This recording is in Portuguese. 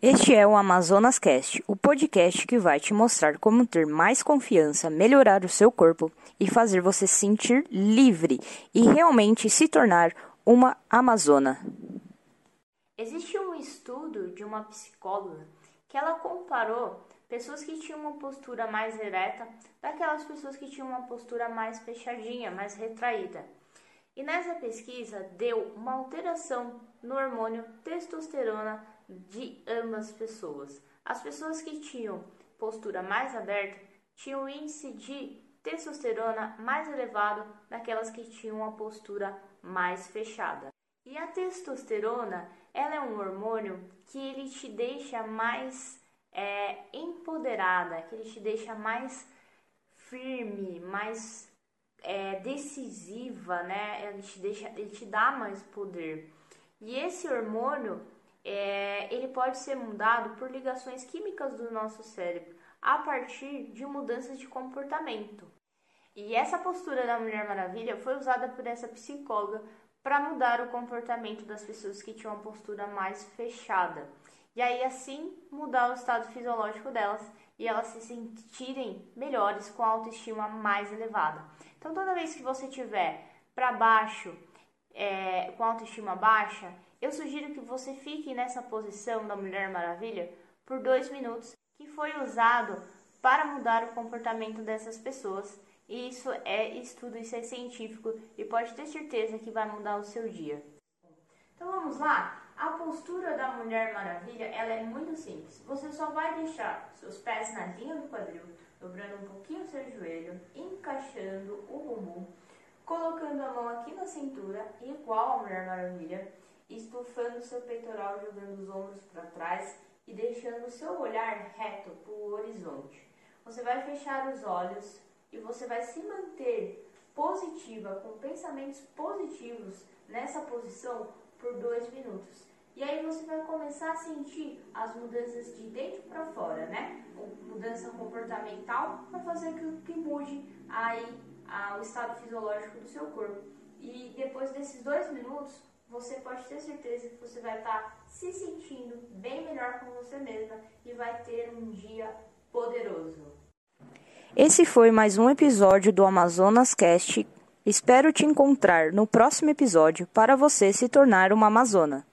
Este é o Amazonas Cast, o podcast que vai te mostrar como ter mais confiança, melhorar o seu corpo e fazer você se sentir livre e realmente se tornar uma amazona. Existe um estudo de uma psicóloga que ela comparou pessoas que tinham uma postura mais ereta daquelas pessoas que tinham uma postura mais fechadinha, mais retraída. E nessa pesquisa deu uma alteração no hormônio testosterona de ambas pessoas. As pessoas que tinham postura mais aberta tinham índice de testosterona mais elevado daquelas que tinham uma postura mais fechada. E a testosterona, ela é um hormônio que ele te deixa mais é, empoderada, que ele te deixa mais firme, mais é, decisiva, né? Ele te, deixa, ele te dá mais poder. E esse hormônio, é, ele pode ser mudado por ligações químicas do nosso cérebro a partir de mudanças de comportamento. E essa postura da Mulher Maravilha foi usada por essa psicóloga para mudar o comportamento das pessoas que tinham uma postura mais fechada. E aí assim mudar o estado fisiológico delas e elas se sentirem melhores com a autoestima mais elevada. Então, toda vez que você tiver para baixo, é, com autoestima baixa, eu sugiro que você fique nessa posição da Mulher Maravilha por dois minutos, que foi usado para mudar o comportamento dessas pessoas. E isso é estudo, isso é científico e pode ter certeza que vai mudar o seu dia. Então vamos lá? A postura da Mulher Maravilha ela é muito simples. Você só vai deixar seus pés na linha do quadril, dobrando um pouquinho seu joelho, encaixando o bumbum, colocando a mão aqui na cintura, igual a Mulher Maravilha, estufando seu peitoral, jogando os ombros para trás e deixando o seu olhar reto para o horizonte. Você vai fechar os olhos e você vai se manter positiva, com pensamentos positivos nessa posição por dois minutos. E aí você vai começar a sentir as mudanças de dentro para fora, né? Mudança comportamental para fazer que, que mude aí a, o estado fisiológico do seu corpo. E depois desses dois minutos, você pode ter certeza que você vai estar tá se sentindo bem melhor com você mesma e vai ter um dia poderoso. Esse foi mais um episódio do Amazonas Cast. Espero te encontrar no próximo episódio para você se tornar uma Amazona.